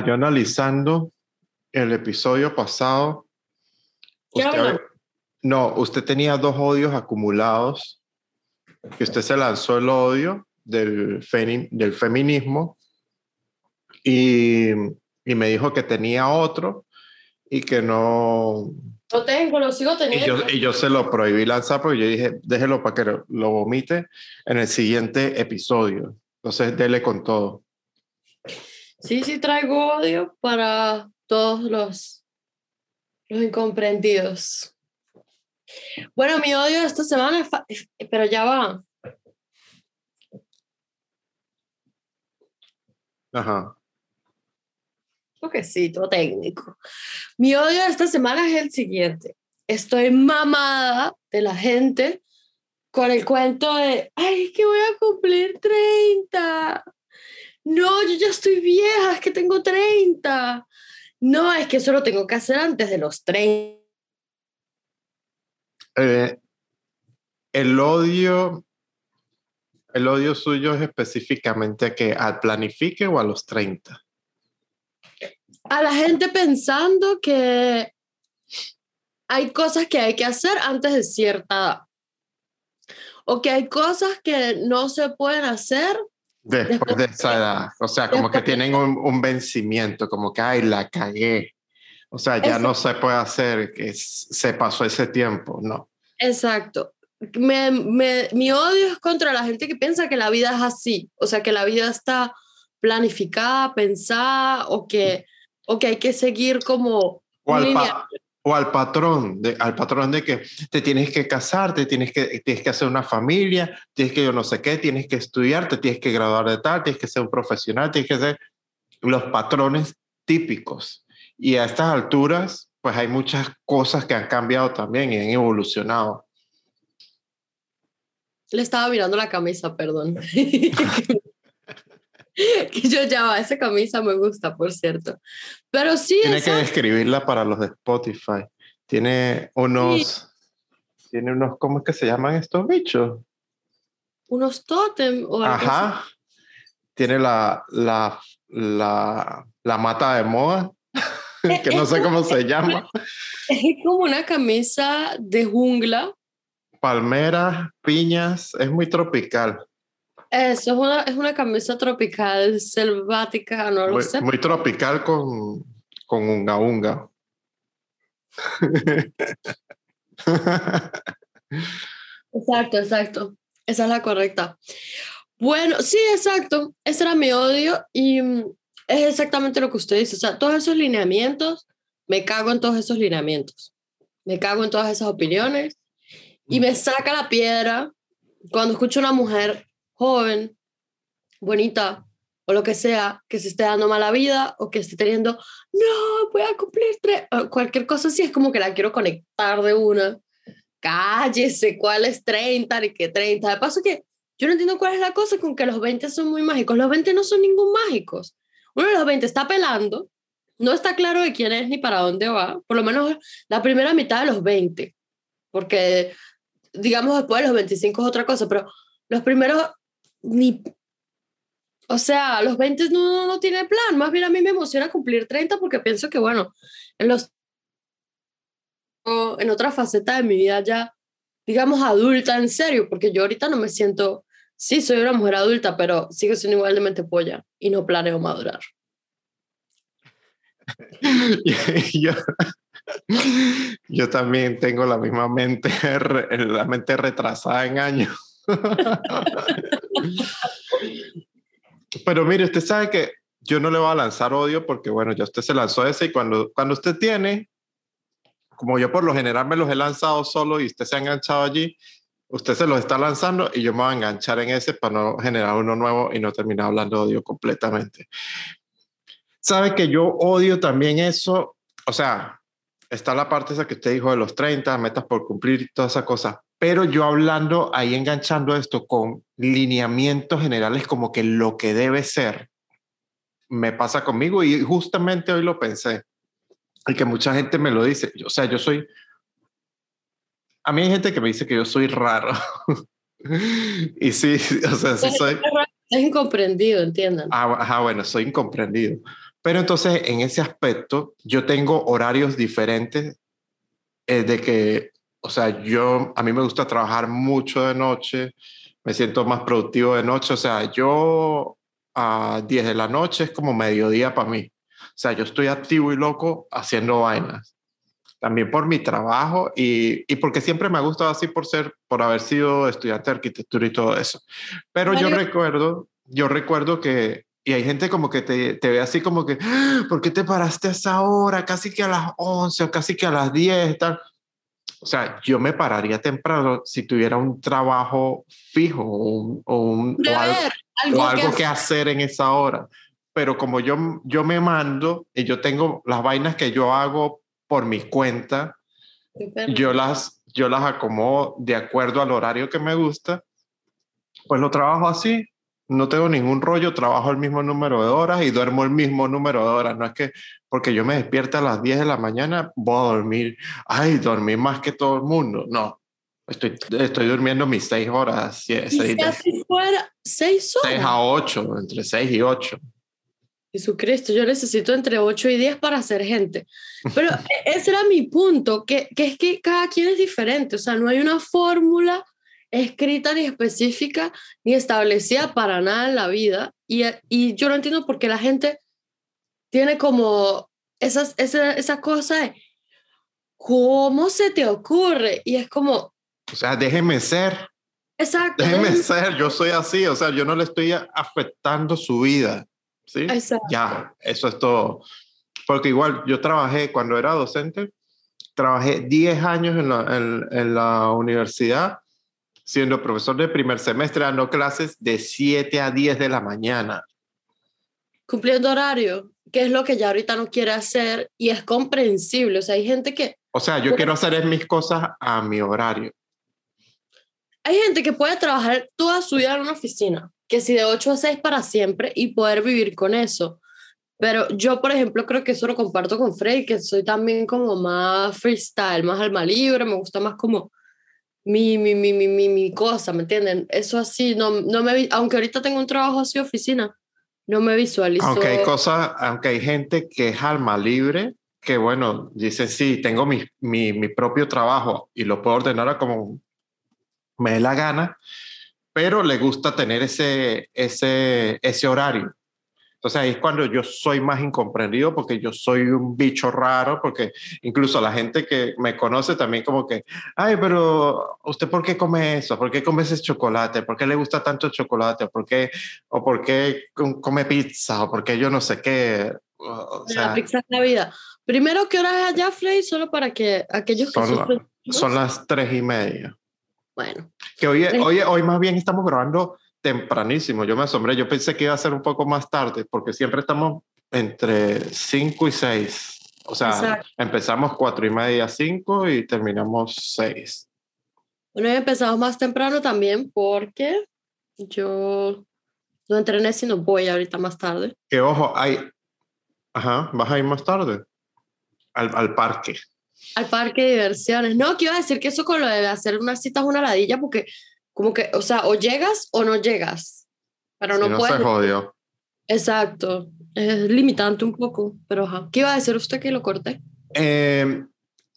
Ajá, yo analizando el episodio pasado. No, usted tenía dos odios acumulados. Que usted se lanzó el odio del, feminismo y, y me dijo que tenía otro y que no. Lo tengo, lo sigo Y teniendo. yo, y yo se lo prohibí lanzar porque yo dije, déjelo para que lo, lo vomite en el siguiente episodio. Entonces, dele con todo. Sí, sí traigo odio para todos los, los incomprendidos. Bueno, mi odio esta semana es... Pero ya va. Ajá. Toquecito técnico. Mi odio esta semana es el siguiente. Estoy mamada de la gente con el cuento de, ay, es que voy a cumplir 30. No, yo ya estoy vieja, es que tengo 30. No, es que eso lo tengo que hacer antes de los 30. Eh, el odio, el odio suyo es específicamente a que al planifique o a los 30. A la gente pensando que hay cosas que hay que hacer antes de cierta edad. O que hay cosas que no se pueden hacer Después de esa edad. O sea, como que tienen un, un vencimiento, como que, ay, la cagué. O sea, ya no se puede hacer, que se pasó ese tiempo, no. Exacto. Me, me- mi odio es contra la gente que piensa que la vida es así, o sea, que la vida está planificada, pensada, o que, o que hay que seguir como O al, pa-. O al patrón, de, al patrón de que te tienes que casar, te tienes que, tienes que hacer una familia, tienes que yo no sé qué, tienes que estudiar, te tienes que graduar de tal, tienes que ser un profesional, tienes que ser los patrones típicos. Y a estas alturas, pues hay muchas cosas que han cambiado también y han evolucionado. Le estaba mirando la camisa, perdón. que yo ya esa camisa me gusta, por cierto. Pero sí, Tiene que esa- describirla para los de Spotify. Tiene unos, tiene unos, ¿cómo es que se llaman estos bichos? unos tótem o algo así. Ajá. Tiene la, la, la, la mata de moda, que no sé cómo se llama. Es como una camisa de jungla. Palmeras, piñas, es muy tropical. Eso es una, es una camisa tropical, selvática, no lo Muy, sé. muy tropical con, con unga unga. Exacto, exacto. Esa es la correcta. Bueno, sí, exacto. Ese era mi odio y mm, es exactamente lo que usted dice. O sea, todos esos lineamientos, me cago en todos esos lineamientos. Me cago en todas esas opiniones y me saca la piedra cuando escucho a una mujer joven, bonita o lo que sea, que se esté dando mala vida o que esté teniendo, no, voy a cumplir tres, cualquier cosa así, es como que la quiero conectar de una cállese, ¿cuál es 30 ni qué 30? De paso que yo no entiendo cuál es la cosa con que los 20 son muy mágicos. Los 20 no son ningún mágicos. Uno de los 20 está pelando, no está claro de quién es ni para dónde va, por lo menos la primera mitad de los 20, porque digamos después de los 25 es otra cosa, pero los primeros ni... O sea, los 20 no, no tiene plan, más bien a mí me emociona cumplir 30 porque pienso que, bueno, en los o en otra faceta de mi vida ya, digamos, adulta en serio, porque yo ahorita no me siento, sí, soy una mujer adulta, pero sigo siendo igual de mente polla y no planeo madurar. yo, yo también tengo la misma mente, la mente retrasada en años. Pero mire, usted sabe que yo no le voy a lanzar odio porque, bueno, ya usted se lanzó ese y cuando, cuando usted tiene, como yo por lo general me los he lanzado solo y usted se ha enganchado allí, usted se los está lanzando y yo me voy a enganchar en ese para no generar uno nuevo y no terminar hablando odio completamente. Sabe que yo odio también eso, o sea, está la parte esa que usted dijo de los 30, metas por cumplir y todas esas cosas, pero yo hablando ahí enganchando esto con lineamientos generales como que lo que debe ser, me pasa conmigo y justamente hoy lo pensé, y que mucha gente me lo dice, o sea, yo soy, a mí hay gente que me dice que yo soy raro, y sí, o sea, sí soy, Es incomprendido, entiendan. Ah, ajá, bueno, soy incomprendido. Pero entonces en ese aspecto yo tengo horarios diferentes eh, de que, o sea, yo, a mí me gusta trabajar mucho de noche, me siento más productivo de noche, o sea, yo a 10 de la noche es como mediodía para mí. O sea, yo estoy activo y loco haciendo vainas. También por mi trabajo y, y porque siempre me ha gustado así por ser, por haber sido estudiante de arquitectura y todo eso. Pero yo recuerdo, yo recuerdo que, y hay gente como que te, te ve así como que, ¡Ah! ¿por qué te paraste a esa hora? Casi que a las 11 o casi que a las 10, tal. O sea, yo me pararía temprano si tuviera un trabajo fijo o, un, o, un, o algo, algo, o algo que, que hacer en esa hora. Pero como yo, yo me mando y yo tengo las vainas que yo hago por mi cuenta, yo las, yo las acomodo de acuerdo al horario que me gusta, pues lo trabajo así, no tengo ningún rollo, trabajo el mismo número de horas y duermo el mismo número de horas. No es que porque yo me despierto a las 10 de la mañana, voy a dormir, ay, dormí más que todo el mundo. No, estoy, estoy durmiendo mis 6 horas. Seis, ¿Y fuera 6 horas? 6 a 8, entre 6 y 8. Jesucristo, yo necesito entre 8 y 10 para ser gente. Pero e, ese era mi punto, que, que es que cada quien es diferente, o sea, no hay una fórmula escrita ni específica ni establecida para nada en la vida. Y, y yo no entiendo por qué la gente tiene como esas, esa, esa cosa de, ¿cómo se te ocurre? Y es como... O sea, déjeme ser. Exacto. Déjeme ser, yo soy así, o sea, yo no le estoy afectando su vida. ¿sí? Ya, eso es todo. Porque igual yo trabajé cuando era docente, trabajé 10 años en la, en, en la universidad siendo profesor de primer semestre, dando clases de 7 a 10 de la mañana. Cumpliendo horario, que es lo que ya ahorita no quiere hacer y es comprensible. O sea, hay gente que... O sea, yo quiero hacer mis cosas a mi horario. Hay gente que puede trabajar toda su vida en una oficina que si de 8 a 6 para siempre y poder vivir con eso. Pero yo, por ejemplo, creo que eso lo comparto con Freddy, que soy también como más freestyle, más alma libre, me gusta más como mi, mi, mi, mi, mi, mi cosa, ¿me entienden? Eso así, no, no me, aunque ahorita tengo un trabajo así oficina, no me visualizo. Aunque hay cosas, aunque hay gente que es alma libre, que bueno, dice, sí, tengo mi, mi, mi propio trabajo y lo puedo ordenar como me dé la gana, pero le gusta tener ese, ese, ese horario. Entonces ahí es cuando yo soy más incomprendido porque yo soy un bicho raro, porque incluso la gente que me conoce también como que, ay, pero ¿usted por qué come eso? ¿Por qué come ese chocolate? ¿Por qué le gusta tanto el chocolate? ¿Por qué, ¿O por qué come pizza? ¿O por qué yo no sé qué? O sea, la pizza es la vida. Primero, ¿qué hora es allá, Frey? Solo para que aquellos que son, son las tres y media. Bueno. Que hoy, hoy, hoy más bien estamos grabando tempranísimo. Yo me asombré. Yo pensé que iba a ser un poco más tarde, porque siempre estamos entre 5 y 6. O sea, Exacto. empezamos 4 y media, 5 y terminamos 6. Bueno, empezamos más temprano también porque yo no entrené, sino voy ahorita más tarde. Que ojo, hay. Ajá, vas a ir más tarde al, al parque al parque de diversiones. No, que iba a decir que eso con lo de hacer unas citas una ladilla, porque como que, o sea, o llegas o no llegas, pero no, si no puedes. Se jodió. Exacto, es limitante un poco, pero ajá. ¿Qué iba a decir usted que lo corté? Eh,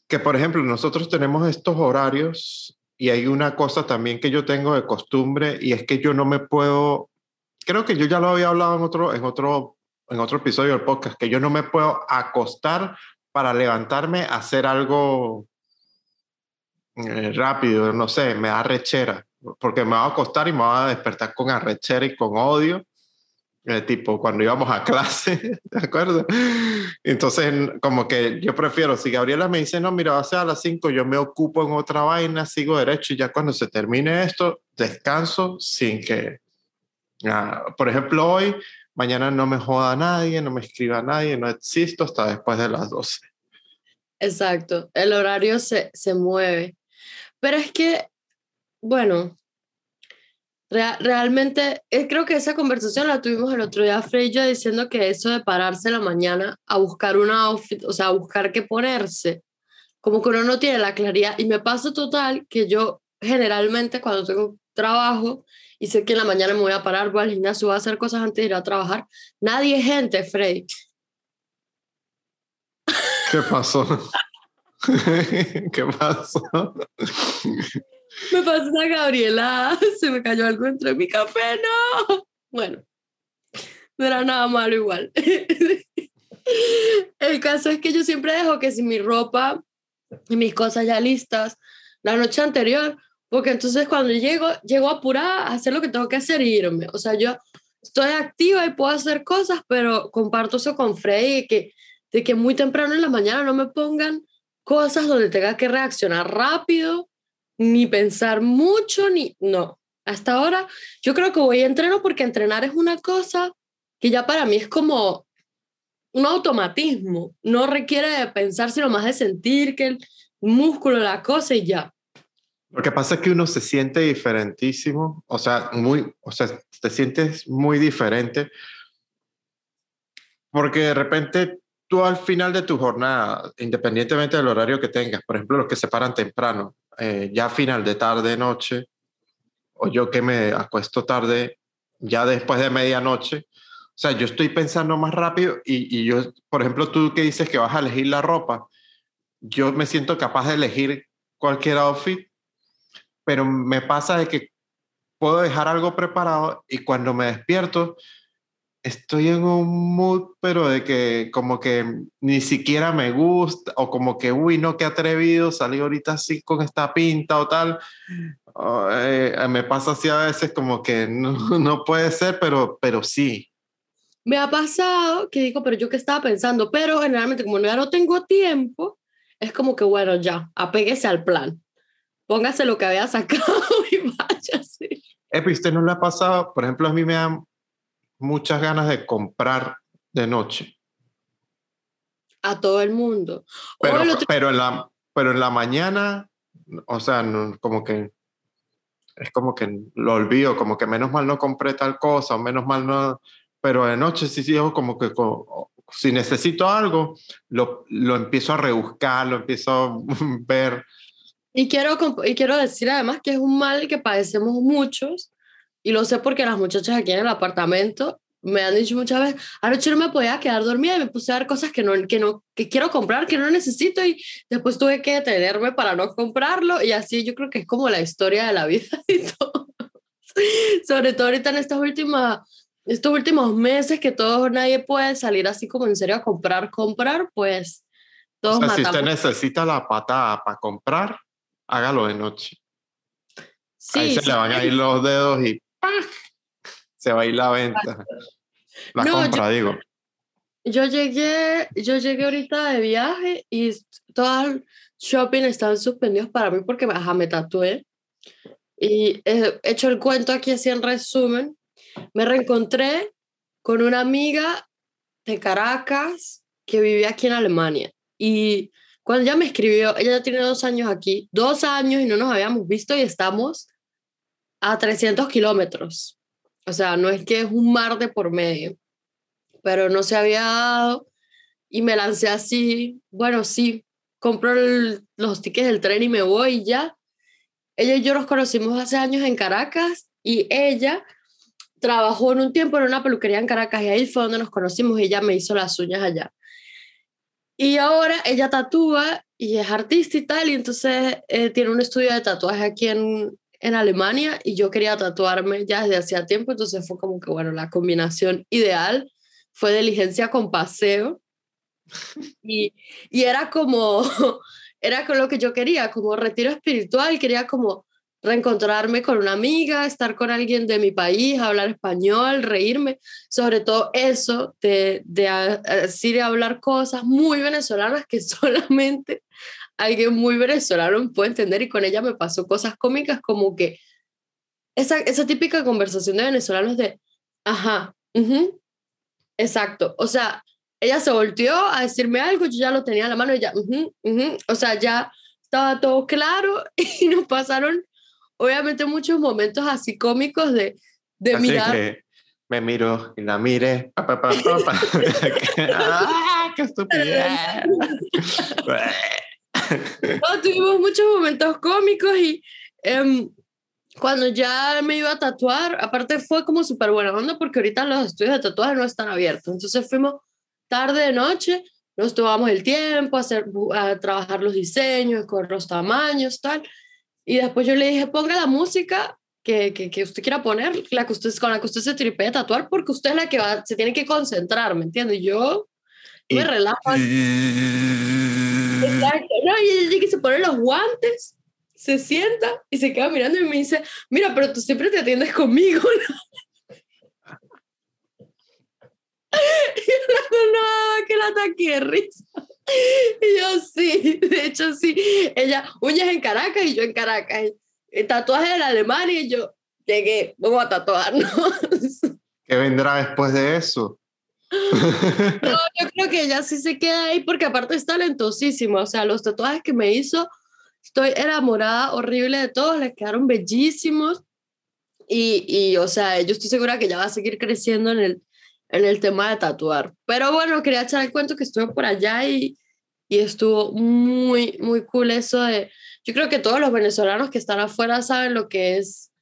que por ejemplo, nosotros tenemos estos horarios y hay una cosa también que yo tengo de costumbre y es que yo no me puedo, creo que yo ya lo había hablado en otro, en otro, en otro episodio del podcast, que yo no me puedo acostar para levantarme a hacer algo eh, rápido, no sé, me da rechera, porque me va a acostar y me va a despertar con arrechera y con odio, eh, tipo cuando íbamos a clase, ¿de acuerdo? Entonces, como que yo prefiero, si Gabriela me dice, no, mira, va a ser a las 5, yo me ocupo en otra vaina, sigo derecho y ya cuando se termine esto, descanso sin que, ah, por ejemplo, hoy mañana no me joda nadie, no me escriba nadie, no existo hasta después de las 12. Exacto, el horario se, se mueve. Pero es que, bueno, realmente eh, creo que esa conversación la tuvimos el otro día, Frey diciendo que eso de pararse en la mañana a buscar una outfit, o sea, a buscar qué ponerse, como que uno no tiene la claridad. Y me pasa total que yo generalmente cuando tengo trabajo y sé que en la mañana me voy a parar, voy al gimnasio, voy a hacer cosas antes de ir a trabajar. Nadie es gente, Freddy. ¿Qué pasó? ¿Qué pasó? Me pasó una Gabriela, se me cayó algo entre mi café, no. Bueno, no era nada malo igual. El caso es que yo siempre dejo que si mi ropa y mis cosas ya listas la noche anterior, porque entonces cuando llego, llego apurada a hacer lo que tengo que hacer y irme. O sea, yo estoy activa y puedo hacer cosas, pero comparto eso con Freddy, de que, de que muy temprano en la mañana no me pongan cosas donde tenga que reaccionar rápido, ni pensar mucho, ni no. Hasta ahora yo creo que voy a entrenar porque entrenar es una cosa que ya para mí es como un automatismo, no requiere de pensar, sino más de sentir que el músculo, la cosa y ya. Lo que pasa es que uno se siente diferentísimo, o sea, muy, o sea, te sientes muy diferente porque de repente tú al final de tu jornada, independientemente del horario que tengas, por ejemplo, los que se paran temprano, eh, ya final de tarde, noche, o yo que me acuesto tarde, ya después de medianoche, o sea, yo estoy pensando más rápido y, y yo, por ejemplo, tú que dices que vas a elegir la ropa, yo me siento capaz de elegir cualquier outfit pero me pasa de que puedo dejar algo preparado y cuando me despierto estoy en un mood, pero de que como que ni siquiera me gusta o como que, uy, no, qué atrevido, salí ahorita así con esta pinta o tal. Eh, me pasa así a veces como que no, no puede ser, pero, pero sí. Me ha pasado que digo, pero yo qué estaba pensando, pero generalmente como ya no tengo tiempo, es como que, bueno, ya, apéguese al plan póngase lo que había sacado y váyase. Epi, ¿usted no le ha pasado? Por ejemplo, a mí me dan muchas ganas de comprar de noche. A todo el mundo. Pero, pero, en, la, pero en la mañana, o sea, como que es como que lo olvido, como que menos mal no compré tal cosa, o menos mal no, pero de noche sí, sí, como que si necesito algo, lo, lo empiezo a rebuscar, lo empiezo a ver y quiero, y quiero decir además que es un mal que padecemos muchos, y lo sé porque las muchachas aquí en el apartamento me han dicho muchas veces, anoche no me podía quedar dormida y me puse a ver cosas que, no, que, no, que quiero comprar, que no necesito, y después tuve que detenerme para no comprarlo, y así yo creo que es como la historia de la vida y todo. Sobre todo ahorita en estas últimas, estos últimos meses que todos, nadie puede salir así como en serio a comprar, comprar, pues todos o sea, si usted necesita la patada para comprar, hágalo de noche. Sí, Ahí se le van a ir los dedos y se va a ir la venta. La compra, digo. Yo llegué, yo llegué ahorita de viaje y todo el shopping están suspendidos para mí porque ajá, me tatué. Y he hecho el cuento aquí así en resumen. Me reencontré con una amiga de Caracas que vivía aquí en Alemania. Y cuando ella me escribió, ella ya tiene dos años aquí, dos años y no nos habíamos visto y estamos a 300 kilómetros. O sea, no es que es un mar de por medio, pero no se había dado y me lancé así, bueno, sí, compro los tickets del tren y me voy ya. Ella y yo nos conocimos hace años en Caracas y ella trabajó en un tiempo en una peluquería en Caracas y ahí fue donde nos conocimos y ella me hizo las uñas allá. Y ahora ella tatúa y es artista y tal, y entonces eh, tiene un estudio de tatuaje aquí en, en Alemania y yo quería tatuarme ya desde hacía tiempo, entonces fue como que, bueno, la combinación ideal fue diligencia con paseo. Y, y era como, era con lo que yo quería, como retiro espiritual, quería como reencontrarme con una amiga, estar con alguien de mi país, hablar español, reírme, sobre todo eso de, de de hablar cosas muy venezolanas que solamente alguien muy venezolano puede entender y con ella me pasó cosas cómicas como que esa, esa típica conversación de venezolanos de, ajá, exacto, o sea, ella se volteó a decirme algo, yo ya lo tenía en la mano y ya, o sea, ya estaba todo claro y nos pasaron obviamente muchos momentos así cómicos de, de así mirar. Que me miro y la mire. ¡Ah, ¡Qué estupidez! tuvimos muchos momentos cómicos y em, cuando ya me iba a tatuar, aparte fue como súper buena onda porque ahorita los estudios de tatuaje no están abiertos. Entonces fuimos tarde de noche nos tomamos el tiempo a, hacer, a trabajar los diseños, con los tamaños, tal. Y después yo le dije, ponga la música que, que, que, usted quiera poner, la que usted, con la que usted se tripee tatuar, porque usted es la que va, se tiene que concentrar, ¿me entiende? Yo y, me relajo. Exacto. No, y, que se pone los guantes, se sienta y se queda mirando y me dice, mira, pero tú siempre te atiendes conmigo, ¿no? y yo, no, que la ataque risa. Y yo, sí, de hecho, sí. Ella, uñas en Caracas y yo en Caracas. Tatuaje en Alemania y yo, llegué, vamos a tatuarnos. ¿Qué vendrá después de eso? No, yo creo que ella sí se queda ahí porque aparte es talentosísima. O sea, los tatuajes que me hizo, estoy enamorada, horrible de todos, les quedaron bellísimos. Y, y, o sea, yo estoy segura que ella va a seguir creciendo en el, en el tema de tatuar. Pero bueno, quería echar el cuento que estuve por allá y, y estuvo muy, muy cool eso de... Yo creo que todos los venezolanos que están afuera saben lo que es,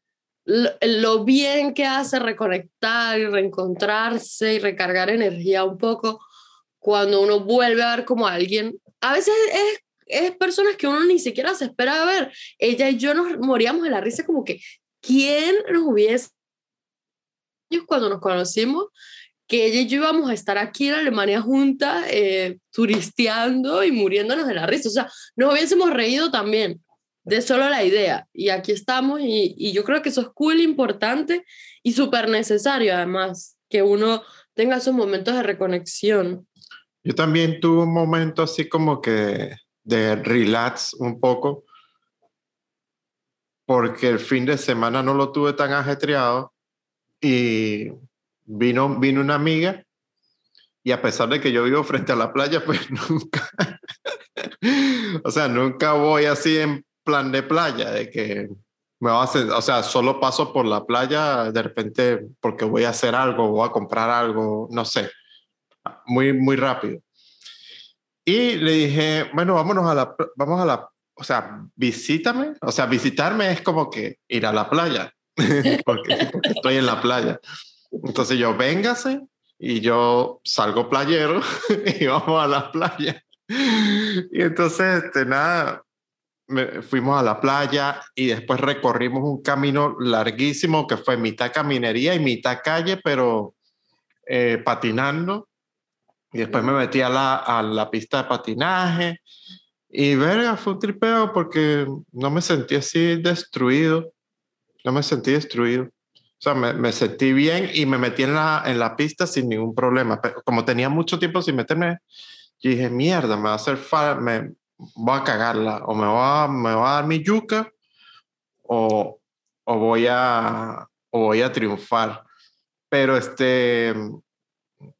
lo, bien que hace reconectar y reencontrarse y recargar energía un poco cuando uno vuelve a ver como alguien. A veces es, es personas que uno ni siquiera se espera ver. Ella y yo nos moríamos de la risa como que, ¿quién nos hubiese cuando nos conocimos que ella y yo íbamos a estar aquí en Alemania juntas, eh, turisteando y muriéndonos de la risa. O sea, nos hubiésemos reído también de solo la idea. Y aquí estamos y, y yo creo que eso es cool, importante y súper necesario además, que uno tenga esos momentos de reconexión. Yo también tuve un momento así como que de relax un poco, porque el fin de semana no lo tuve tan ajetreado y vino, vino una amiga y a pesar de que yo vivo frente a la playa, pues nunca, o sea, nunca voy así en plan de playa, de que me va a hacer, o sea, solo paso por la playa de repente porque voy a hacer algo, voy a comprar algo, no sé, muy, muy rápido. Y le dije, bueno, vámonos a la, vamos a la, o sea, visítame, o sea, visitarme es como que ir a la playa, porque, estoy en la playa. Entonces yo, véngase, y yo salgo playero y vamos a la playa. Y entonces, este, nada, fuimos a la playa y después recorrimos un camino larguísimo que fue mitad caminería y mitad calle, pero eh, patinando. Y después me metí a la, a la pista de patinaje. Y verga, fue un tripeo porque no me sentí así destruido. No me sentí destruido. O sea, me, me, sentí bien y me metí en la, en la pista sin ningún problema. Pero como tenía mucho tiempo sin meterme, dije, mierda, me va a hacer me voy a cagarla. O me va, me va a dar mi yuca o, o, voy a, o voy a triunfar. Pero este,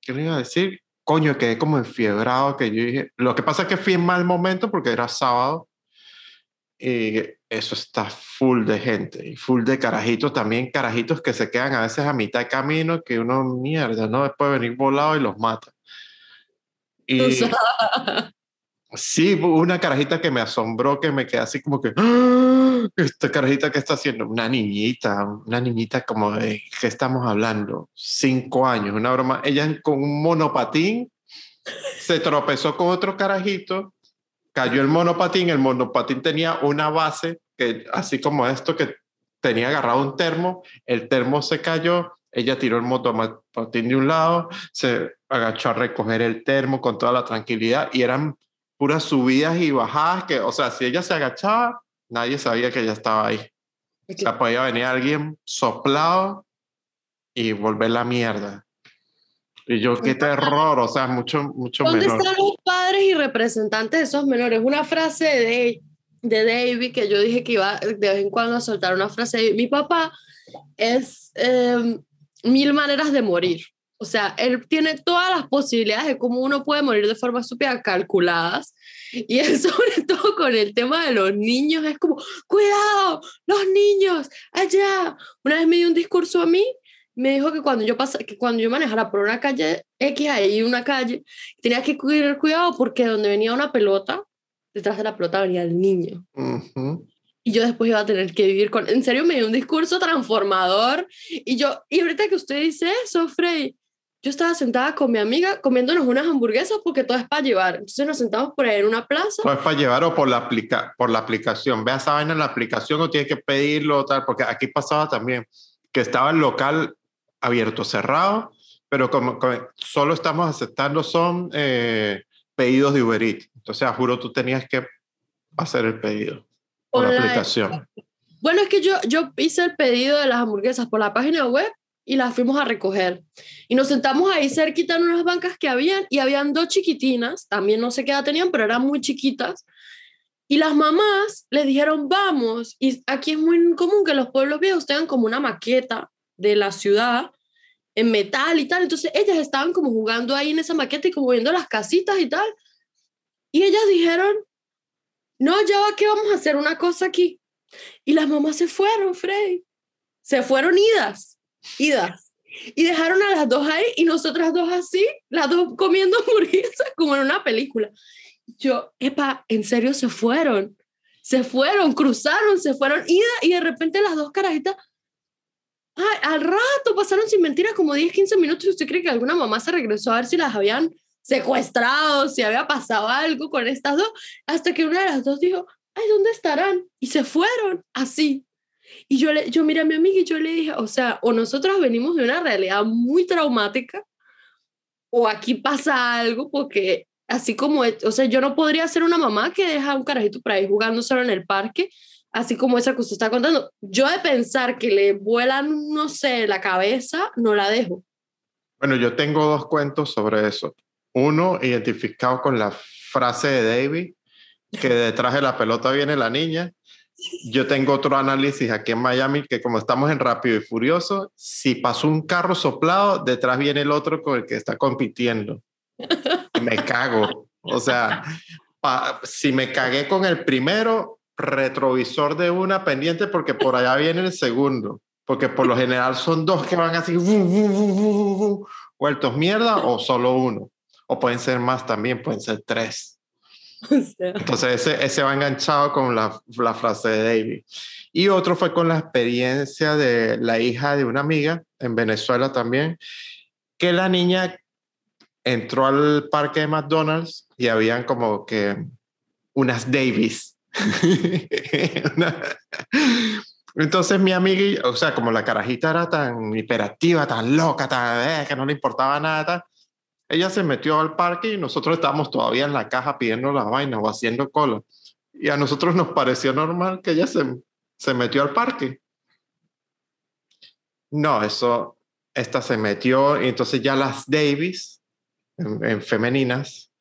¿qué le iba a decir? Coño, quedé como enfiebrado que yo dije, lo que pasa es que fui en mal momento porque era sábado y eso está full de gente y full de carajitos también, carajitos que se quedan a veces a mitad de camino que uno mierda, ¿no? Después venir volado y los mata. Y sí, una carajita que me asombró, que me quedé así como que, ¡Ah! esta carajita que está haciendo, una niñita, una niñita como de, ¿qué estamos hablando? Cinco años, una broma, ella con un monopatín se tropezó con otro carajito cayó el monopatín, el monopatín tenía una base que, así como esto, que tenía agarrado un termo, el termo se cayó, ella tiró el monopatín de un lado, se agachó a recoger el termo con toda la tranquilidad y eran puras subidas y bajadas que, o sea, si ella se agachaba, nadie sabía que ella estaba ahí. O sea, podía venir alguien soplado y volver la mierda. Y yo, qué terror, o sea, mucho, mucho ¿Dónde están los padres y representantes de esos menores? Una frase de, de David que yo dije que iba de vez en cuando a soltar una frase. Mi papá es em, mil maneras de morir. O sea, él tiene todas las posibilidades de cómo uno puede morir de forma estúpida calculadas. Y él, sobre todo con el tema de los niños, es como, cuidado, los niños, allá. Una vez me dio un discurso a mí me dijo que cuando yo pasa, que cuando yo manejara por una calle X, ahí una calle, tenía que tener cuidado porque donde venía una pelota, detrás de la pelota venía el niño. Y yo después iba a tener que vivir con... En serio, me dio un discurso transformador. Y yo, y ahorita que usted dice eso, Frey, yo estaba sentada con mi amiga comiéndonos unas hamburguesas porque todo es para llevar. Entonces nos sentamos por ahí en una plaza. Todo es para llevar o por la, aplica por la aplicación. Ve esa vaina en la aplicación o tienes que pedirlo o tal, porque aquí pasaba también que estaba el local abierto, cerrado, pero como, solo estamos aceptando son eh, pedidos de Uber Eats. Entonces, a juro, tú tenías que hacer el pedido por la aplicación. Bueno, es que yo, yo hice el pedido de las hamburguesas por la página web y las fuimos a recoger. Y nos sentamos ahí cerquita en unas bancas que habían y habían dos chiquitinas, también no sé qué edad tenían, pero eran muy chiquitas. Y las mamás les dijeron, vamos, y aquí es muy común que los pueblos viejos tengan como una maqueta de la ciudad en metal y tal. Entonces ellas estaban como jugando ahí en esa maqueta y como viendo las casitas y tal. Y ellas dijeron, no, ya va, que vamos a hacer una cosa aquí. Y las mamás se fueron, Frey. Se fueron idas idas. Y dejaron a las dos ahí y nosotras dos así, las dos comiendo hamburguesas como en una película. Yo, epa, en serio se fueron. Se fueron, cruzaron, se fueron ida y de repente las dos carajitas, ay, al rato pasaron sin mentiras como 10, 15 minutos. ¿Usted cree que alguna mamá se regresó a ver si las habían secuestrado, si había pasado algo con estas dos? Hasta que una de las dos dijo, ay, ¿dónde estarán? Y se fueron así. Y yo, le, yo miré a mi amiga y yo le dije, o sea, o nosotros venimos de una realidad muy traumática, o aquí pasa algo porque así como, o sea, yo no podría ser una mamá que deja un carajito por ahí jugando solo en el parque, así como esa que usted está contando. Yo de pensar que le vuelan, no sé, la cabeza, no la dejo. Bueno, yo tengo dos cuentos sobre eso. Uno identificado con la frase de David, que detrás de la pelota viene la niña, yo tengo otro análisis aquí en Miami que como estamos en Rápido y Furioso, si pasó un carro soplado, detrás viene el otro con el que está compitiendo. me cago. O sea, si me cagué con el primero, retrovisor de una pendiente porque por allá viene el segundo. Porque por lo general son dos que van así, vueltos mierda, o solo uno. O pueden ser más también, pueden ser tres. Entonces ese, ese va enganchado con la, frase de David. Y otro fue con la experiencia de la hija de una amiga en Venezuela también, que la niña entró al parque de McDonald's y habían como que unas Davis. Entonces mi amiga, o sea, como la carajita era tan hiperactiva, tan loca, tan, eh, que no le importaba nada, ella se metió al parque y nosotros estábamos todavía en la caja pidiendo las vainas o haciendo cola. Y a nosotros nos pareció normal que ella se, se metió al parque. No, eso, esta se metió y entonces ya las Davis, en, femeninas,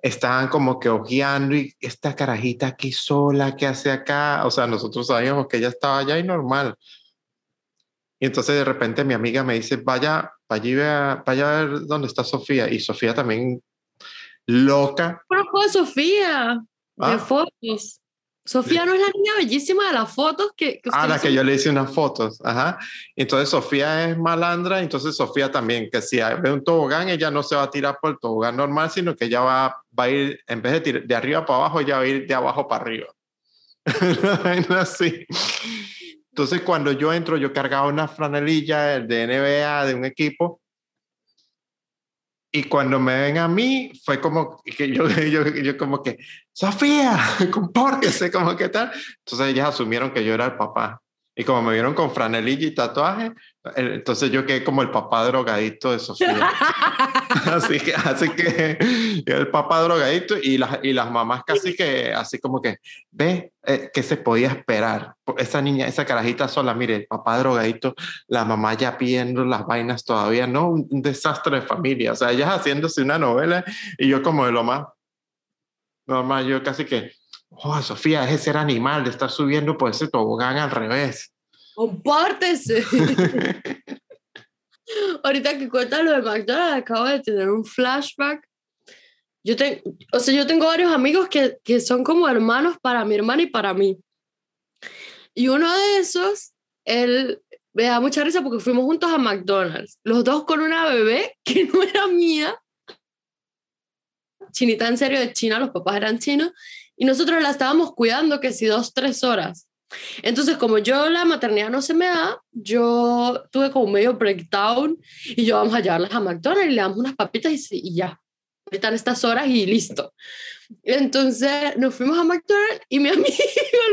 estaban como que ojeando y esta carajita aquí sola, ¿qué hace acá? O sea, nosotros sabíamos que ella estaba allá y normal. Y entonces de repente mi amiga me dice, vaya, vaya, vaya a ver dónde está Sofía. Y Sofía también loca. Conozco a Sofía de ah. fotos. Sofía no es la niña bellísima de las fotos que... que ah, la que yo le hice unas fotos, ajá. Entonces Sofía es malandra, entonces Sofía también, que si ve un tobogán, ella no se va a tirar por el tobogán normal, sino que ella va, va a ir, en vez de tirar de arriba para abajo, ella va a ir de abajo para arriba. así. Entonces, cuando yo entro, yo cargaba una franelilla de NBA de un equipo. Y cuando me ven a mí, fue como que yo, yo, yo como que, Sofía, compórtese, como que tal. Entonces ellas asumieron que yo era el papá. Y como me vieron con franelilla y tatuaje, entonces yo quedé como el papá drogadito de Sofía. así que, así que el papá drogadito y las, y las mamás casi que, así como que, ve, eh, ¿qué se podía esperar? Esa niña, esa carajita sola, mire, el papá drogadito, la mamá ya pidiendo las vainas todavía, ¿no? Un, un desastre de familia. O sea, ellas haciéndose una novela y yo como de lo más normal, yo casi que, oh, Sofía, es ser animal de estar subiendo por ese tobogán al revés. ¡Compórtese! Ahorita que cuenta lo de McDonald's, acabo de tener un flashback. Yo, tengo, o sea, yo tengo varios amigos que, que son como hermanos para mi hermana y para mí. Y uno de esos, él me da mucha risa porque fuimos juntos a McDonald's, los dos con una bebé que no era mía. Chinita en serio de China, los papás eran chinos, y nosotros la estábamos cuidando que si dos, tres horas. Entonces, como yo la maternidad no se me da, yo tuve como medio breakdown y yo vamos a llevarlas a McDonald's y le damos unas papitas y, y ya. Están estas horas y listo. Entonces nos fuimos a McDonald's y mi amigo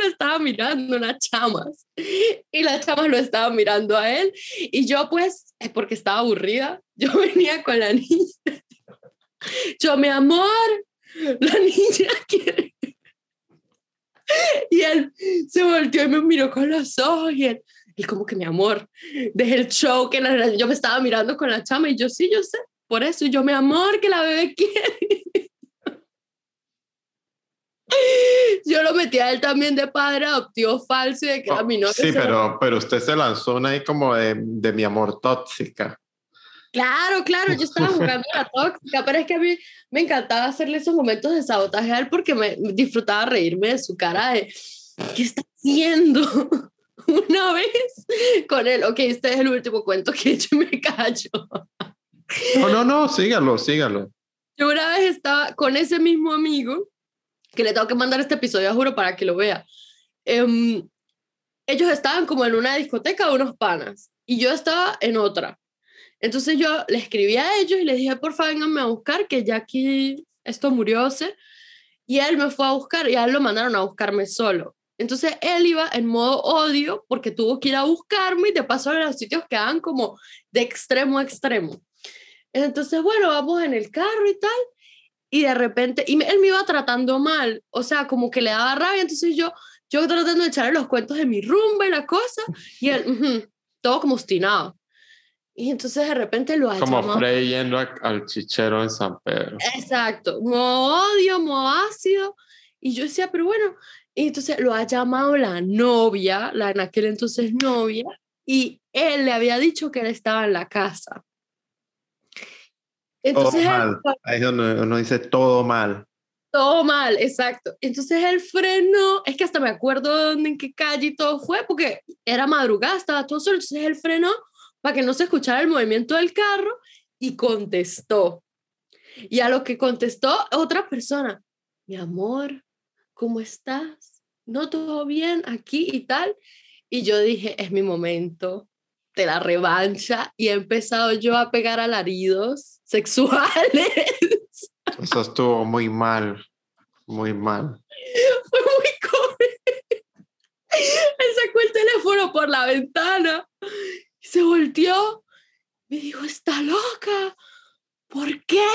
lo estaba mirando, unas chamas. Y las chamas lo estaban mirando a él. Y yo pues, porque estaba aburrida, yo venía con la niña. Yo, mi amor, la niña quiere y él se volteó y me miró con los ojos y él, como que mi amor, desde el show que yo me estaba mirando con la chama y yo sí, yo sé, por eso yo mi amor que la bebé quiere. yo lo metí a él también de padre adoptivo falso y de que a mí no. Sí, pero, pero usted se lanzó una ahí como de, de mi amor tóxica. Claro, claro, yo estaba jugando a la tóxica, pero es que a mí me encantaba hacerle esos momentos de sabotaje a él porque me disfrutaba reírme de su cara de ¿qué está haciendo? Una vez con él, ok, este es el último cuento que yo me callo. No, no, no, sígalo, sígalo. Yo una vez estaba con ese mismo amigo, que le tengo que mandar este episodio, juro, para que lo vea. Em, ellos estaban como en una discoteca de unos panas y yo estaba en otra. Entonces yo le escribí a ellos y les dije, por favor, vénganme a buscar, que ya aquí esto murióse. Y él me fue a buscar y a él lo mandaron a buscarme solo. Entonces él iba en modo odio porque tuvo que ir a buscarme y de paso los sitios quedaban como de extremo a extremo. Entonces, bueno, vamos en el carro y tal. Y de repente, él me iba tratando mal, o sea, como que le daba rabia. Entonces yo, yo tratando de echarle los cuentos de mi rumba y la cosa. Y él, todo como obstinado. Y entonces de repente lo ha Como Frey yendo al chichero en San Pedro. Exacto, modo odio, modo ácido. Y yo decía, pero bueno, y entonces lo ha llamado la novia, la en aquel entonces novia, y él le había dicho que él estaba en la casa. Entonces, todo mal. Ahí es donde uno dice todo mal. Todo mal, exacto. Entonces él frenó, es que hasta me acuerdo dónde, en qué calle y todo fue, porque era madrugada, estaba todo solo, entonces él frenó para que no se escuchara el movimiento del carro y contestó. Y a lo que contestó otra persona, mi amor, ¿cómo estás? ¿No todo bien aquí y tal? Y yo dije, es mi momento de la revancha y he empezado yo a pegar alaridos sexuales. Eso estuvo muy mal, muy mal. Fue muy cómico. Él sacó el teléfono por la ventana se volteó, me dijo, está loca, ¿por qué?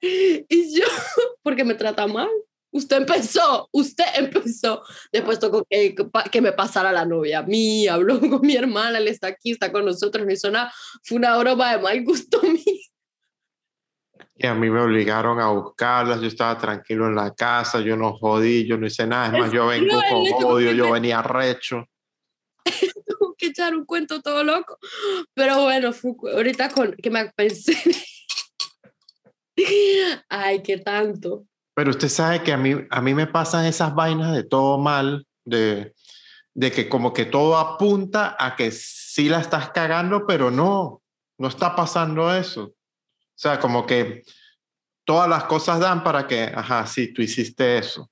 Y yo, porque me trata mal. Usted empezó, usted empezó. Después tocó que, que me pasara la novia a mí, habló con mi hermana, él está aquí, está con nosotros, me hizo una, fue una broma de mal gusto mío. Y a mí me obligaron a buscarlas, yo estaba tranquilo en la casa, yo no jodí, yo no hice nada, es más, yo vengo con odio, yo venía recho que echar un cuento todo loco. Pero bueno, ahorita con que me pensé. Ay, qué tanto. Pero usted sabe que a mí, a mí me pasan esas vainas de todo mal, de, de que como que todo apunta a que sí la estás cagando, pero no, no está pasando eso. O sea, como que todas las cosas dan para que, ajá, sí, tú hiciste eso.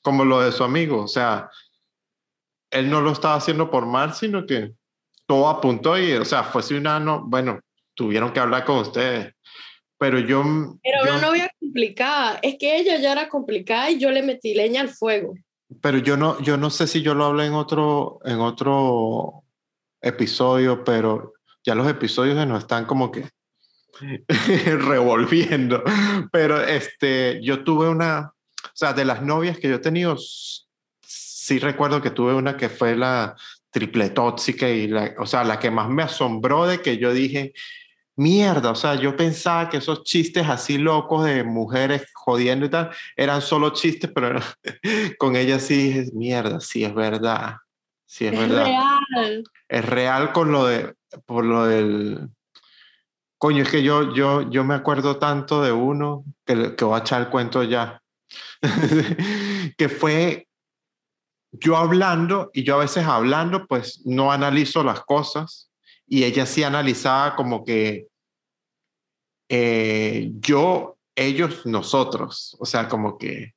Como lo de su amigo. O sea, él no lo estaba haciendo por mal, sino que todo apuntó y, o sea, fuese un ano, bueno, tuvieron que hablar con ustedes. Pero yo... Era una novia complicada. Es que ella ya era complicada y yo le metí leña al fuego. Pero yo no, yo no sé si yo lo hablé en otro, en otro episodio, pero ya los episodios no están como que revolviendo. Pero este, yo tuve una, o sea, de las novias que yo he tenido, sí recuerdo que tuve una que fue la triple tóxica y la, o sea, la que más me asombró de que yo dije, mierda, o sea, yo pensaba que esos chistes así locos de mujeres jodiendo y tal eran solo chistes, pero con ella sí dije, mierda, sí es verdad, sí es, verdad. Real. Es real con lo de, por lo del, coño, es que yo, yo, yo me acuerdo tanto de uno que, que voy a echar el cuento ya, que fue yo hablando, y yo a veces hablando, pues no analizo las cosas, y ella sí analizaba como que eh, yo, ellos, nosotros, o sea, como que,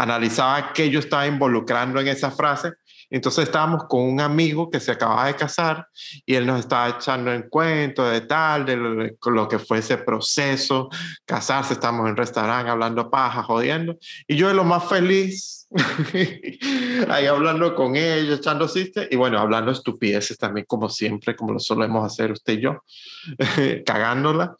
analizaba qué yo estaba involucrando en esa frase. Entonces estábamos con un amigo que se acababa de casar y él nos estaba echando en cuento de tal, de lo, que fue ese proceso, casarse, estamos en restaurante hablando paja, jodiendo. Y yo de lo más feliz, ahí hablando con ellos, echando chistes y bueno, hablando estupideces también como siempre, como lo solemos hacer usted y yo, cagándola.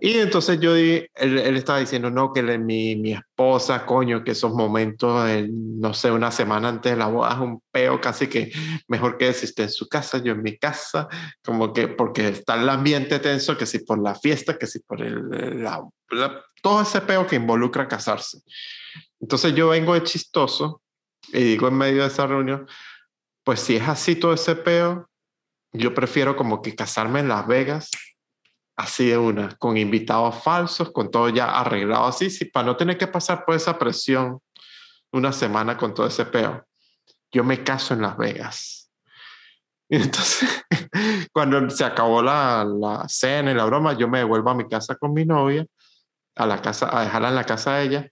Y entonces yo, él, él estaba diciendo, no, que mi, mi, esposa, coño, que esos momentos, no sé, una semana antes de la boda es un peo, casi que mejor que si esté en su casa, yo en mi casa, como que porque está el ambiente tenso, que si por la fiesta, que si por el, la, todo ese peo que involucra casarse. Entonces yo vengo de chistoso y digo en medio de esa reunión, pues si es así todo ese peo, yo prefiero como que casarme en Las Vegas así de una, con invitados falsos, con todo ya arreglado así, sí, para no tener que pasar por esa presión una semana con todo ese peo. Yo me caso en Las Vegas. Y entonces, cuando se acabó la, la cena y la broma, yo me devuelvo a mi casa con mi novia, a la casa, a dejarla en la casa de ella.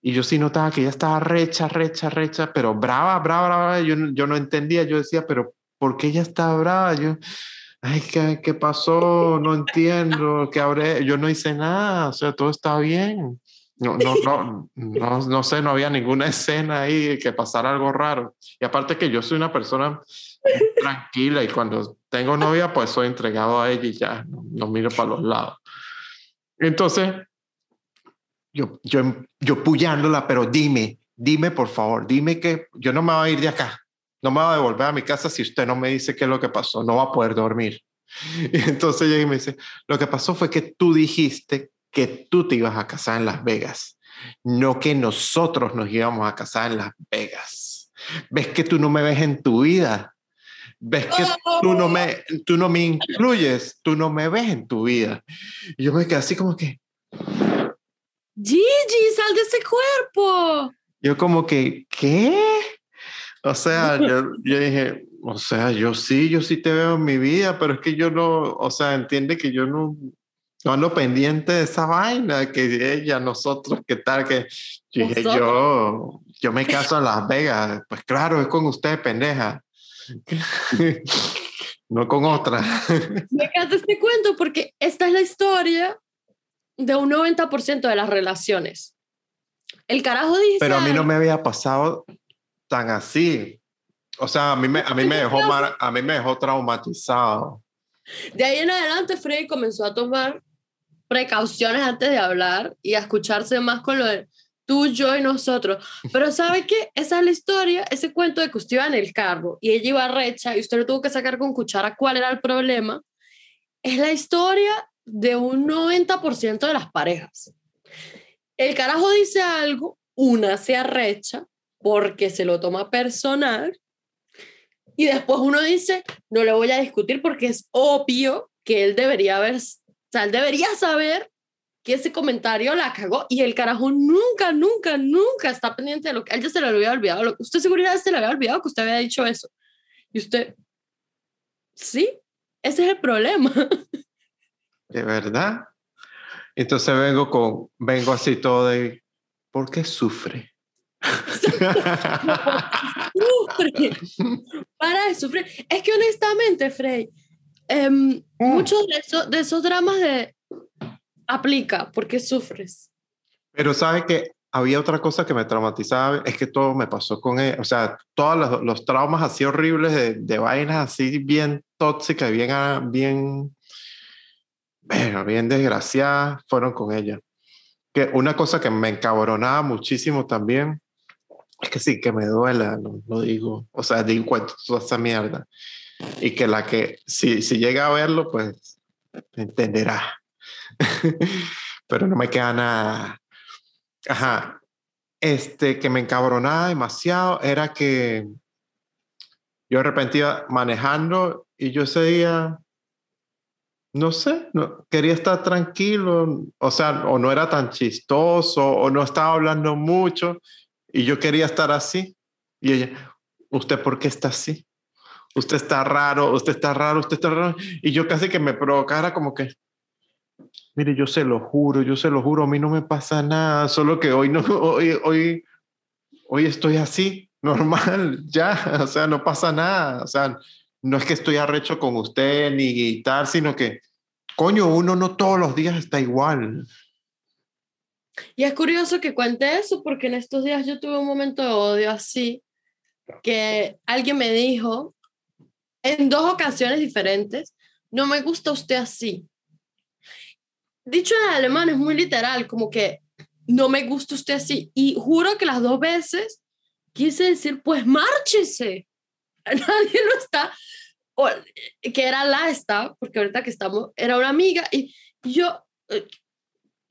Y yo sí notaba que ella estaba recha, recha, recha, pero brava, brava, brava. Yo, yo no entendía, yo decía, pero ¿por qué ella está brava? Yo, ay, ¿qué, ¿qué, pasó? No entiendo, ¿qué habré? Yo no hice nada, o sea, todo está bien. No, no, no, no, no sé, no había ninguna escena ahí que pasara algo raro. Y aparte que yo soy una persona tranquila y cuando tengo novia, pues soy entregado a ella y ya, no, no miro para los lados. Entonces, yo, yo, yo puyándola, pero dime, dime por favor, dime que yo no me voy a ir de acá no me va a devolver a mi casa si usted no me dice qué es lo que pasó, no va a poder dormir. Y entonces ella me dice, lo que pasó fue que tú dijiste que tú te ibas a casar en Las Vegas, no que nosotros nos íbamos a casar en Las Vegas. ¿Ves que tú no me ves en tu vida? ¿Ves que tú no me, tú no me incluyes? Tú no me ves en tu vida. Y yo me quedé así como que... Gigi, sal de ese cuerpo. Yo como que, ¿qué? O sea, yo, yo, dije, o sea, yo sí, yo sí te veo en mi vida, pero es que yo no, o sea, entiende que yo no, no ando pendiente de esa vaina, que ella, nosotros, qué tal, que yo dije, yo, yo me caso en Las Vegas, pues claro, es con usted, pendeja. no con otra. Me encanta este cuento porque esta es la historia de un 90% de las relaciones. El carajo dice... Pero a mí no me había pasado tan así. O sea, a mí me, a mí me, dejó, a mí me dejó traumatizado. De ahí en adelante, Freddy comenzó a tomar precauciones antes de hablar y a escucharse más con lo de tú, yo y nosotros. Pero ¿sabe qué? Esa es la historia, ese cuento de que usted iba en el carro y ella iba recha y usted lo tuvo que sacar con cuchara cuál era el problema. Es la historia de un 90% de las parejas. El carajo dice algo, una se arrecha, porque se lo toma personal y después uno dice, no le voy a discutir porque es obvio que él debería haber, o sea, él debería saber que ese comentario la cagó y el carajo nunca, nunca, nunca está pendiente de lo que él ya se lo había olvidado. Usted seguridad se le había olvidado que usted había dicho eso. Y usted, sí, ese es el problema. De verdad. Entonces vengo con, vengo así todo de, ¿por qué sufre? Para de sufrir. Es que honestamente, Frey, em, mm. muchos de, eso, de esos dramas de aplica porque sufres. Pero sabes que había otra cosa que me traumatizaba, es que todo me pasó con él, o sea, todos los, los traumas así horribles de, de, vainas así bien tóxicas, bien, bien, bueno, bien desgraciadas, fueron con ella. Que una cosa que me encabronaba muchísimo también es que sí, que me duela, no, digo, o sea, digo cuento toda esa mierda. Y que la que, si, si llega a verlo, pues entenderá. Pero no me queda nada. Ajá. Este que me encabronaba demasiado era que yo de repente iba manejando y yo ese día, no sé, no, quería estar tranquilo, o sea, o no era tan chistoso, o no estaba hablando mucho, y yo quería estar así. Y ella, ¿usted por qué está así? Usted está raro, usted está raro, usted está raro. Y yo casi que me provocara como que, mire, yo se lo juro, yo se lo juro, a mí no me pasa nada, solo que hoy no, hoy, hoy, hoy estoy así, normal, ya, o sea, no pasa nada, o sea, no es que estoy arrecho con usted ni tal, sino que, coño, uno no todos los días está igual. Y es curioso que cuente eso porque en estos días yo tuve un momento de odio así, que alguien me dijo en dos ocasiones diferentes, no me gusta usted así. Dicho en alemán es muy literal, como que no me gusta usted así. Y juro que las dos veces quise decir, pues márchese. Nadie lo está, o, que era la está, porque ahorita que estamos, era una amiga y, yo, eh,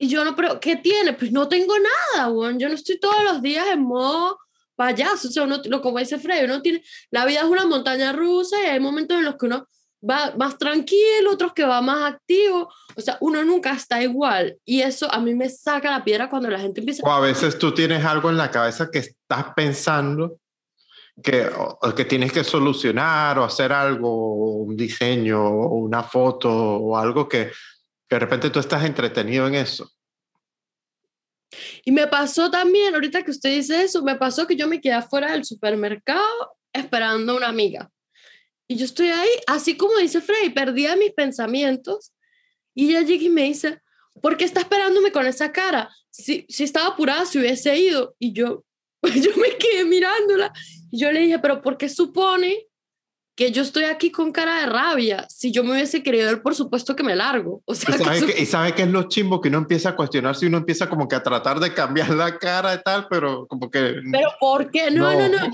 y yo no, pero ¿qué tiene? Pues no tengo nada, bueno, yo no estoy todos los días en modo payaso, o sea, uno, como dice Freddy, uno tiene, la vida es una montaña rusa y hay momentos en los que uno va más tranquilo, otros que va más activo, o sea, uno nunca está igual. Y eso a mí me saca la piedra cuando la gente empieza... O a veces tú tienes algo en la cabeza que estás pensando que, que tienes que solucionar o hacer algo, un diseño o una foto o algo que, de repente tú estás entretenido en eso. Y me pasó también, ahorita que usted dice eso, me pasó que yo me quedé afuera del supermercado esperando a una amiga. Y yo estoy ahí, así como dice Frey, perdía mis pensamientos. Y ella llega y me dice, ¿por qué está esperándome con esa cara? Si, si estaba apurada, si hubiese ido. Y yo, yo me quedé mirándola. Y yo le dije, ¿pero por qué supone que yo estoy aquí con cara de rabia. Si yo me hubiese querido ver, por supuesto que me largo. O sea, ¿Y sabe, que, sabe que es lo chimbo que uno empieza a cuestionar si uno empieza como que a tratar de cambiar la cara y tal, pero como que... Pero ¿por qué? No, no, no.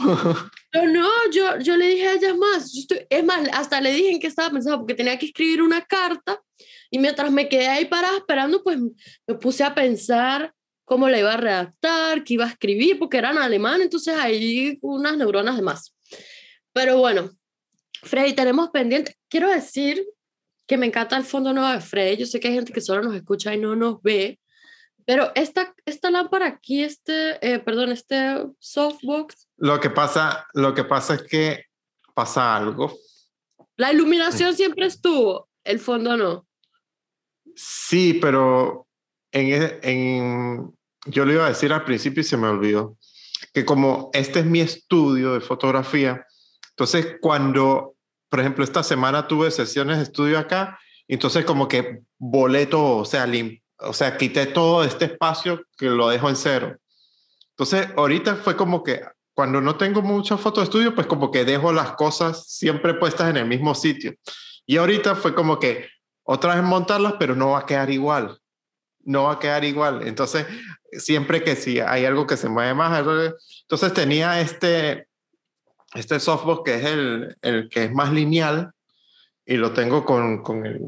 No, no, yo, yo le dije a ella más. es más, hasta le dije en qué estaba pensando, porque tenía que escribir una carta y mientras me quedé ahí parada esperando, pues me puse a pensar cómo la iba a redactar, qué iba a escribir, porque era en alemán, entonces ahí unas neuronas de más. Pero bueno, Freddy, tenemos pendiente. Quiero decir que me encanta el fondo nuevo de Freddy. Yo sé que hay gente que solo nos escucha y no nos ve, pero esta, esta lámpara aquí, este, eh, perdón, este softbox. Lo que pasa, lo que pasa es que pasa algo. La iluminación siempre estuvo, el fondo no. Sí, pero en, e, en, yo le iba a decir al principio y se me olvidó que como este es mi estudio de fotografía, entonces, cuando, por ejemplo, esta semana tuve sesiones de estudio acá, entonces como que volé todo, o sea, lim o sea, quité todo este espacio que lo dejo en cero. Entonces, ahorita fue como que cuando no tengo muchas fotos de estudio, pues como que dejo las cosas siempre puestas en el mismo sitio. Y ahorita fue como que otra vez montarlas, pero no va a quedar igual. No va a quedar igual. Entonces, siempre que si hay algo que se mueve más, entonces tenía este, este softbox que es el, el, que es más lineal y lo tengo con, con el,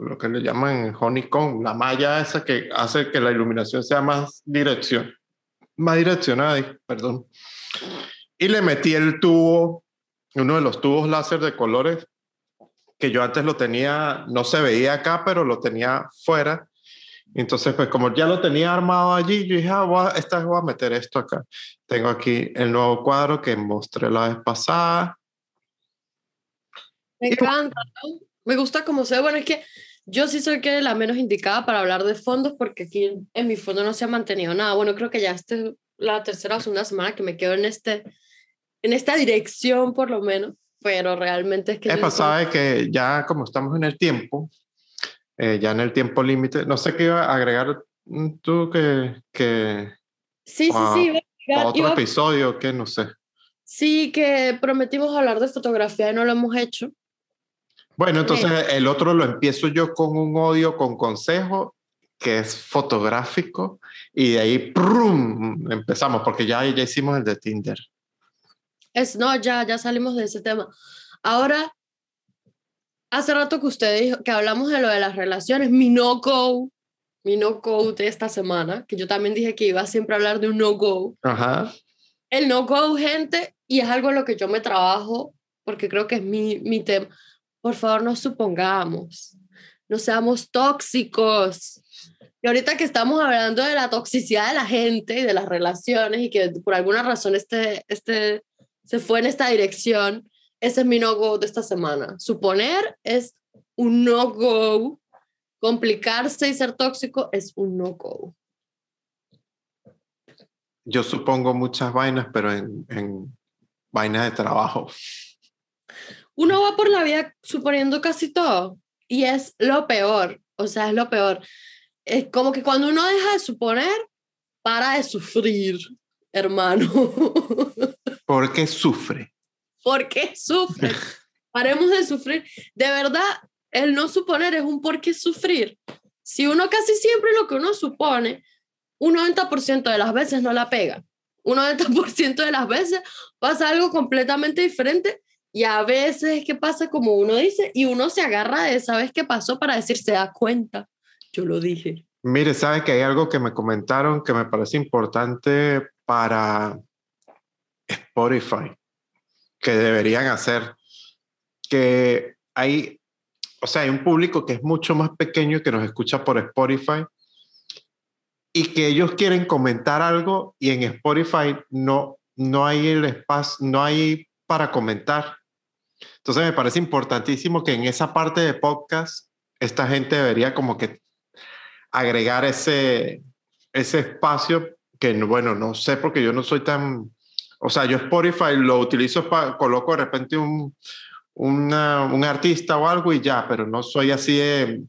lo que le llaman honeycomb, la malla esa que hace que la iluminación sea más dirección, más direccionada, perdón. Y le metí el tubo, uno de los tubos láser de colores, que yo antes lo tenía, no se veía acá, pero lo tenía fuera. Entonces, pues como ya lo tenía armado allí, yo dije, ah, voy a, esta voy a meter esto acá. Tengo aquí el nuevo cuadro que mostré la vez pasada. Me encanta, ¿no? Me gusta como se ve. Bueno, es que yo sí soy que la menos indicada para hablar de fondos porque aquí en mi fondo no se ha mantenido nada. Bueno, creo que ya este la tercera o segunda semana que me quedo en, este, en esta dirección por lo menos, pero realmente es que... Es pasado que ya como estamos en el tiempo, eh, ya en el tiempo límite. No sé qué iba a agregar tú que... que sí, sí, sí. otro episodio, que no sé. Sí, que prometimos hablar de fotografía y no lo hemos hecho. Bueno, entonces el otro lo empiezo yo con un odio con consejo que es fotográfico y de ahí ¡prum! empezamos porque ya, ya hicimos el de Tinder. Es, no, ya, ya salimos de ese tema. Ahora, hace rato que usted dijo que hablamos de lo de las relaciones, mi no-go, mi no-go de esta semana, que yo también dije que iba siempre a hablar de un no-go. Ajá. El no-go, gente, y es algo en lo que yo me trabajo, porque creo que es mi, mi tema. Por favor, no supongamos, no seamos tóxicos. Y ahorita que estamos hablando de la toxicidad de la gente y de las relaciones y que por alguna razón este, este se fue en esta dirección, ese es mi no-go de esta semana. Suponer es un no-go. Complicarse y ser tóxico es un no-go. yo supongo muchas vainas, pero en, en vainas de trabajo. Uno va por la vida suponiendo casi todo y es lo peor, o sea, es lo peor. Es como que cuando uno deja de suponer, para de sufrir, hermano. ¿Por qué sufre? ¿Por qué sufre? Paremos de sufrir. De verdad, el no suponer es un por qué sufrir. Si uno casi siempre lo que uno supone, un 90% de las veces no la pega. Un 90% de las veces pasa algo completamente diferente y a veces que pasa como uno dice y uno se agarra de esa vez que pasó para decir, se da cuenta. Yo lo dije. Mire, sabe que hay algo que me comentaron que me parece importante para Spotify, que deberían hacer, que hay, o sea, hay un público que es mucho más pequeño que nos escucha por Spotify y que ellos quieren comentar algo y en Spotify no, no hay el espacio, no hay para comentar. Entonces me parece importantísimo que en esa parte de podcast esta gente debería como que agregar ese, ese espacio que, bueno, no sé porque yo no soy tan, o sea, yo Spotify lo utilizo para, coloco de repente un, una, un artista o algo y ya, pero no soy así de,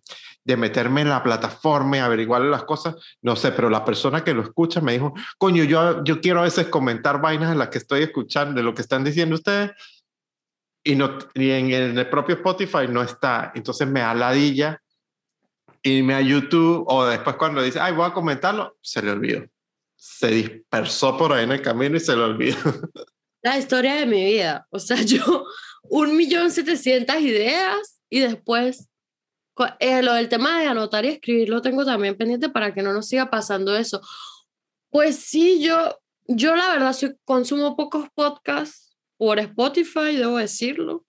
de meterme en la plataforma y averiguar las cosas, no sé, pero la persona que lo escucha me dijo, coño, yo, yo quiero a veces comentar vainas en las que estoy escuchando, de lo que están diciendo ustedes, y, no, y en el propio Spotify no está, entonces me aladilla irme a YouTube o después cuando dice, ay, voy a comentarlo, se le olvidó. Se dispersó por ahí en el camino y se le olvidó. La historia de mi vida. O sea, yo un millón setecientas ideas y después eh, lo del tema de anotar y escribir lo tengo también pendiente para que no nos siga pasando eso. Pues sí, yo, yo la verdad soy, consumo pocos podcasts por Spotify, debo decirlo.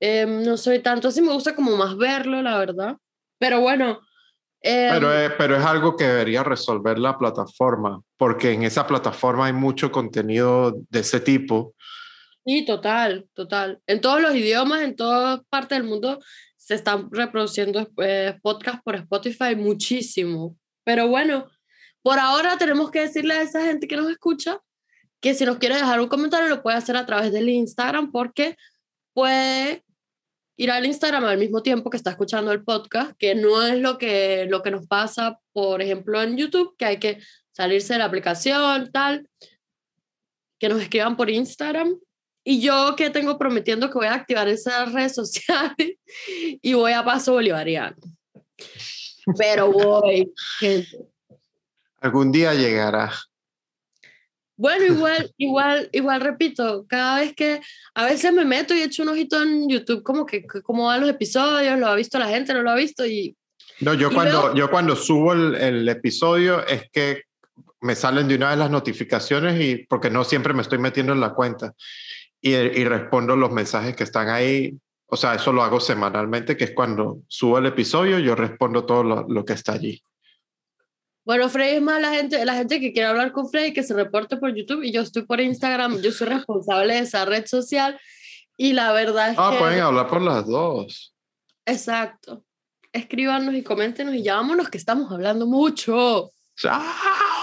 Em, no soy tanto así, me gusta como más verlo, la verdad. Pero bueno. Pero, em, es, pero es algo que debería resolver la plataforma, porque en esa plataforma hay mucho contenido de ese tipo. Sí, total, total. En todos los idiomas, en todas partes del mundo, se están reproduciendo eh, podcasts por Spotify muchísimo. Pero bueno, por ahora tenemos que decirle a esa gente que nos escucha que si nos quiere dejar un comentario lo puede hacer a través del Instagram porque puede ir al Instagram al mismo tiempo que está escuchando el podcast, que no es lo que, lo que nos pasa, por ejemplo, en YouTube, que hay que salirse de la aplicación, tal, que nos escriban por Instagram. Y yo que tengo prometiendo que voy a activar esas redes sociales y voy a paso bolivariano. Pero voy, gente. Algún día llegará. Bueno, igual, igual, igual repito, cada vez que a veces me meto y echo un ojito en YouTube, como que cómo van los episodios, lo ha visto la gente, no lo ha visto y... No, yo, cuando, yo cuando subo el, el, episodio es que me salen de una vez las notificaciones y porque no siempre me estoy metiendo en la cuenta y, y respondo los mensajes que están ahí. O sea, eso lo hago semanalmente, que es cuando subo el episodio, yo respondo todo lo, lo que está allí. Bueno, Frey es más la gente, la gente que quiere hablar con Frey, que se reporte por YouTube y yo estoy por Instagram, yo soy responsable de esa red social y la verdad es ah, que... Ah, pueden hablar por las dos. Exacto. Escríbanos y coméntenos y ya vámonos que estamos hablando mucho. ¡Chao!